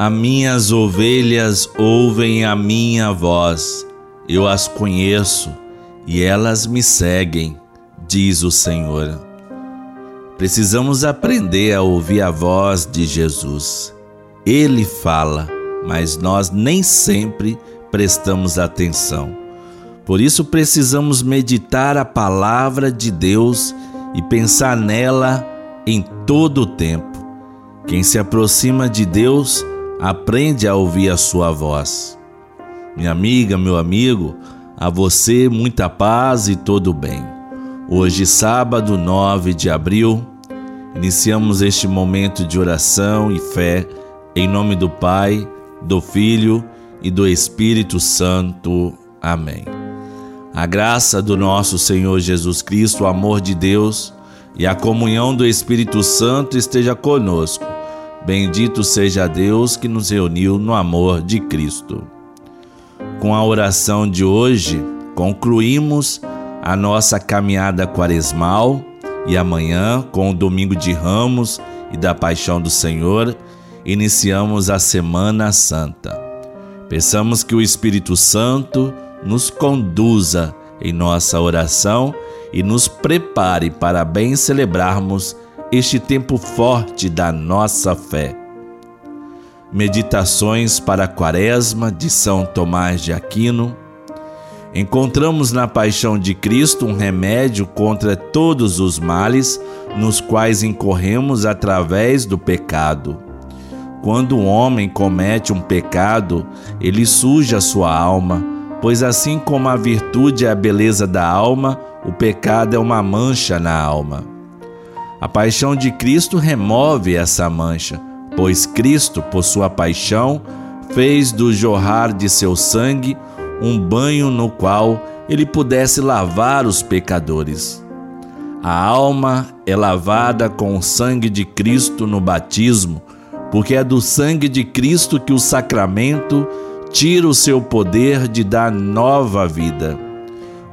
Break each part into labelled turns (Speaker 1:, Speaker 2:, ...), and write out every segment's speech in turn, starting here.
Speaker 1: As minhas ovelhas ouvem a minha voz, eu as conheço e elas me seguem, diz o Senhor. Precisamos aprender a ouvir a voz de Jesus. Ele fala, mas nós nem sempre prestamos atenção. Por isso precisamos meditar a palavra de Deus e pensar nela em todo o tempo. Quem se aproxima de Deus aprende a ouvir a sua voz. Minha amiga, meu amigo, a você muita paz e todo bem. Hoje, sábado 9 de abril, iniciamos este momento de oração e fé em nome do Pai, do Filho e do Espírito Santo. Amém. A graça do nosso Senhor Jesus Cristo, o amor de Deus e a comunhão do Espírito Santo esteja conosco. Bendito seja Deus que nos reuniu no amor de Cristo. Com a oração de hoje, concluímos a nossa caminhada quaresmal e amanhã, com o domingo de Ramos e da Paixão do Senhor, iniciamos a Semana Santa. Peçamos que o Espírito Santo nos conduza em nossa oração e nos prepare para bem celebrarmos este tempo forte da nossa fé. Meditações para a Quaresma de São Tomás de Aquino. Encontramos na paixão de Cristo um remédio contra todos os males nos quais incorremos através do pecado. Quando um homem comete um pecado, ele suja sua alma pois assim como a virtude é a beleza da alma, o pecado é uma mancha na alma. A paixão de Cristo remove essa mancha, pois Cristo, por sua paixão, fez do jorrar de seu sangue um banho no qual ele pudesse lavar os pecadores. A alma é lavada com o sangue de Cristo no batismo, porque é do sangue de Cristo que o sacramento tira o seu poder de dar nova vida.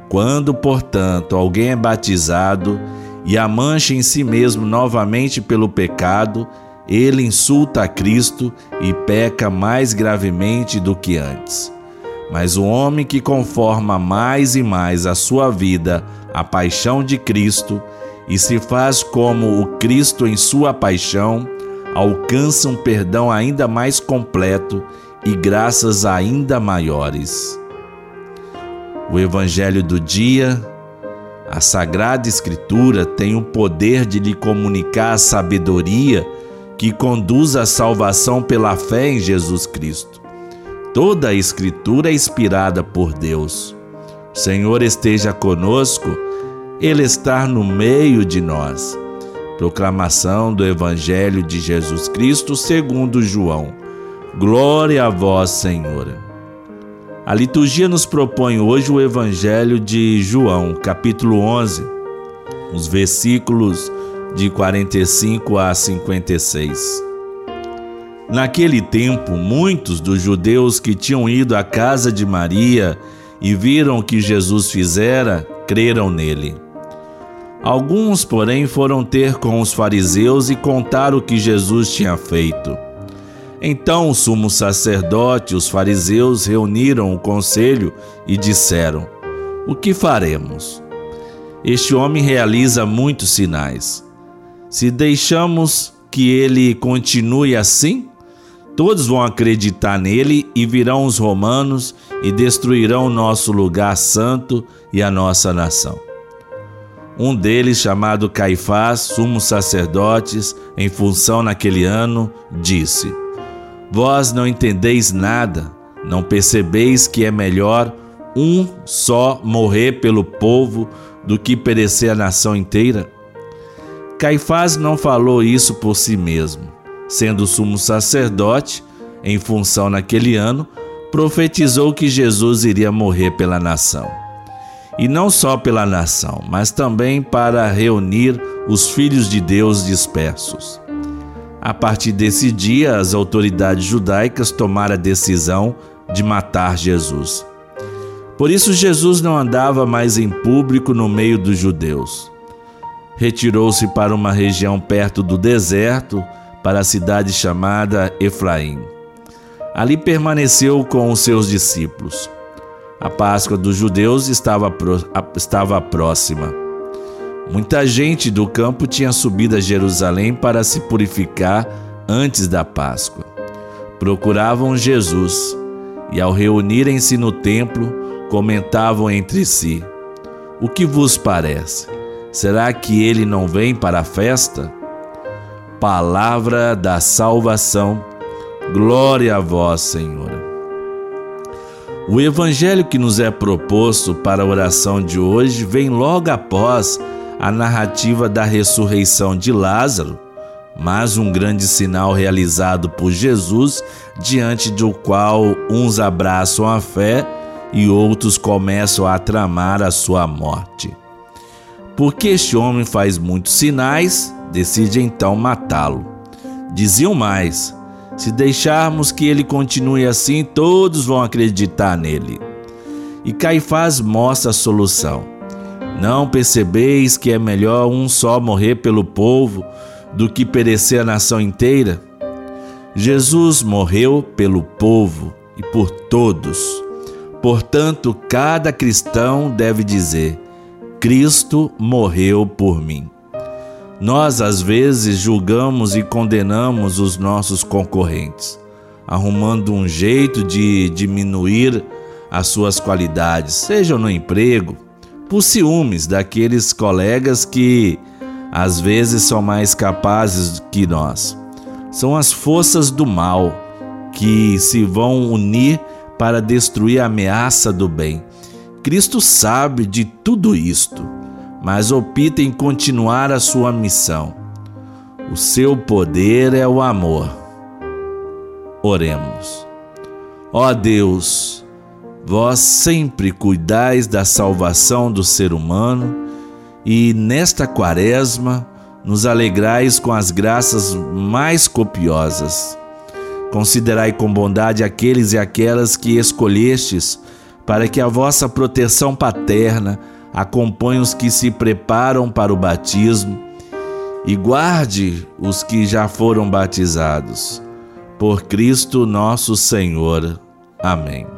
Speaker 1: Quando, portanto, alguém é batizado e a mancha em si mesmo novamente pelo pecado, ele insulta a Cristo e peca mais gravemente do que antes. Mas o homem que conforma mais e mais a sua vida à paixão de Cristo e se faz como o Cristo em sua paixão, alcança um perdão ainda mais completo e graças ainda maiores. O Evangelho do dia, a Sagrada Escritura tem o poder de lhe comunicar a sabedoria que conduz à salvação pela fé em Jesus Cristo. Toda a Escritura é inspirada por Deus. O Senhor esteja conosco, Ele está no meio de nós. Proclamação do Evangelho de Jesus Cristo segundo João. Glória a vós, Senhor. A liturgia nos propõe hoje o Evangelho de João, capítulo 11, os versículos de 45 a 56. Naquele tempo, muitos dos judeus que tinham ido à casa de Maria e viram o que Jesus fizera, creram nele. Alguns, porém, foram ter com os fariseus e contaram o que Jesus tinha feito. Então o sumo sacerdote e os fariseus reuniram o conselho e disseram: O que faremos? Este homem realiza muitos sinais. Se deixamos que ele continue assim, todos vão acreditar nele e virão os romanos e destruirão o nosso lugar santo e a nossa nação. Um deles, chamado Caifás, sumo sacerdotes, em função naquele ano, disse: Vós não entendeis nada, não percebeis que é melhor um só morrer pelo povo do que perecer a nação inteira? Caifás não falou isso por si mesmo. Sendo sumo sacerdote, em função naquele ano, profetizou que Jesus iria morrer pela nação. E não só pela nação, mas também para reunir os filhos de Deus dispersos. A partir desse dia, as autoridades judaicas tomaram a decisão de matar Jesus. Por isso, Jesus não andava mais em público no meio dos judeus. Retirou-se para uma região perto do deserto, para a cidade chamada Efraim. Ali permaneceu com os seus discípulos. A Páscoa dos judeus estava, estava próxima. Muita gente do campo tinha subido a Jerusalém para se purificar antes da Páscoa. Procuravam Jesus e, ao reunirem-se no templo, comentavam entre si: O que vos parece? Será que ele não vem para a festa? Palavra da salvação. Glória a vós, Senhor. O evangelho que nos é proposto para a oração de hoje vem logo após a narrativa da ressurreição de Lázaro, mais um grande sinal realizado por Jesus, diante do qual uns abraçam a fé e outros começam a tramar a sua morte. Porque este homem faz muitos sinais, decide então matá-lo. Diziam mais: se deixarmos que ele continue assim, todos vão acreditar nele. E Caifás mostra a solução. Não percebeis que é melhor um só morrer pelo povo do que perecer a nação inteira? Jesus morreu pelo povo e por todos. Portanto, cada cristão deve dizer: Cristo morreu por mim. Nós, às vezes, julgamos e condenamos os nossos concorrentes, arrumando um jeito de diminuir as suas qualidades, seja no emprego, por ciúmes daqueles colegas que às vezes são mais capazes que nós. São as forças do mal que se vão unir para destruir a ameaça do bem. Cristo sabe de tudo isto mas opta em continuar a sua missão. O seu poder é o amor. Oremos. Ó Deus, vós sempre cuidais da salvação do ser humano e nesta quaresma nos alegrais com as graças mais copiosas. Considerai com bondade aqueles e aquelas que escolhestes para que a vossa proteção paterna acompanhe os que se preparam para o batismo e guarde os que já foram batizados. Por Cristo nosso Senhor. Amém.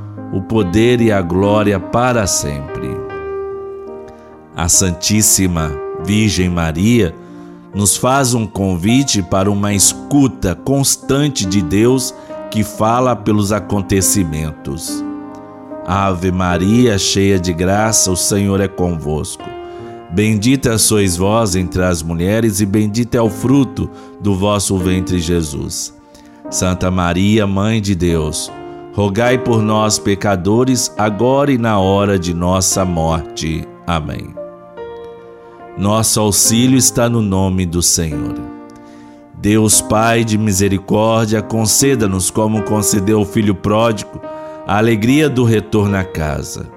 Speaker 1: o poder e a glória para sempre. A Santíssima Virgem Maria nos faz um convite para uma escuta constante de Deus que fala pelos acontecimentos. Ave Maria, cheia de graça, o Senhor é convosco. Bendita sois vós entre as mulheres, e bendito é o fruto do vosso ventre, Jesus. Santa Maria, Mãe de Deus, rogai por nós, pecadores, agora e na hora de nossa morte. Amém. Nosso auxílio está no nome do Senhor. Deus Pai de misericórdia, conceda-nos, como concedeu o Filho pródigo, a alegria do retorno à casa.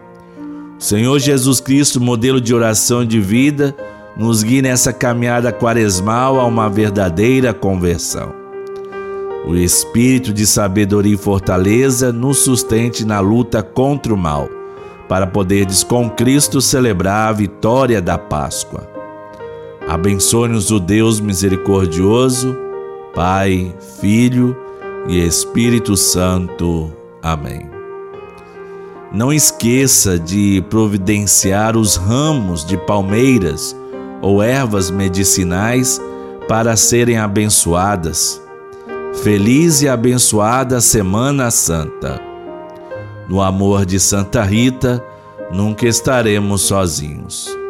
Speaker 1: O Senhor Jesus Cristo, modelo de oração e de vida, nos guie nessa caminhada quaresmal a uma verdadeira conversão. O Espírito de sabedoria e fortaleza nos sustente na luta contra o mal, para poderdes com Cristo celebrar a vitória da Páscoa. Abençoe-nos o Deus misericordioso, Pai, Filho e Espírito Santo. Amém. Não esqueça de providenciar os ramos de palmeiras ou ervas medicinais para serem abençoadas. Feliz e abençoada Semana Santa. No amor de Santa Rita, nunca estaremos sozinhos.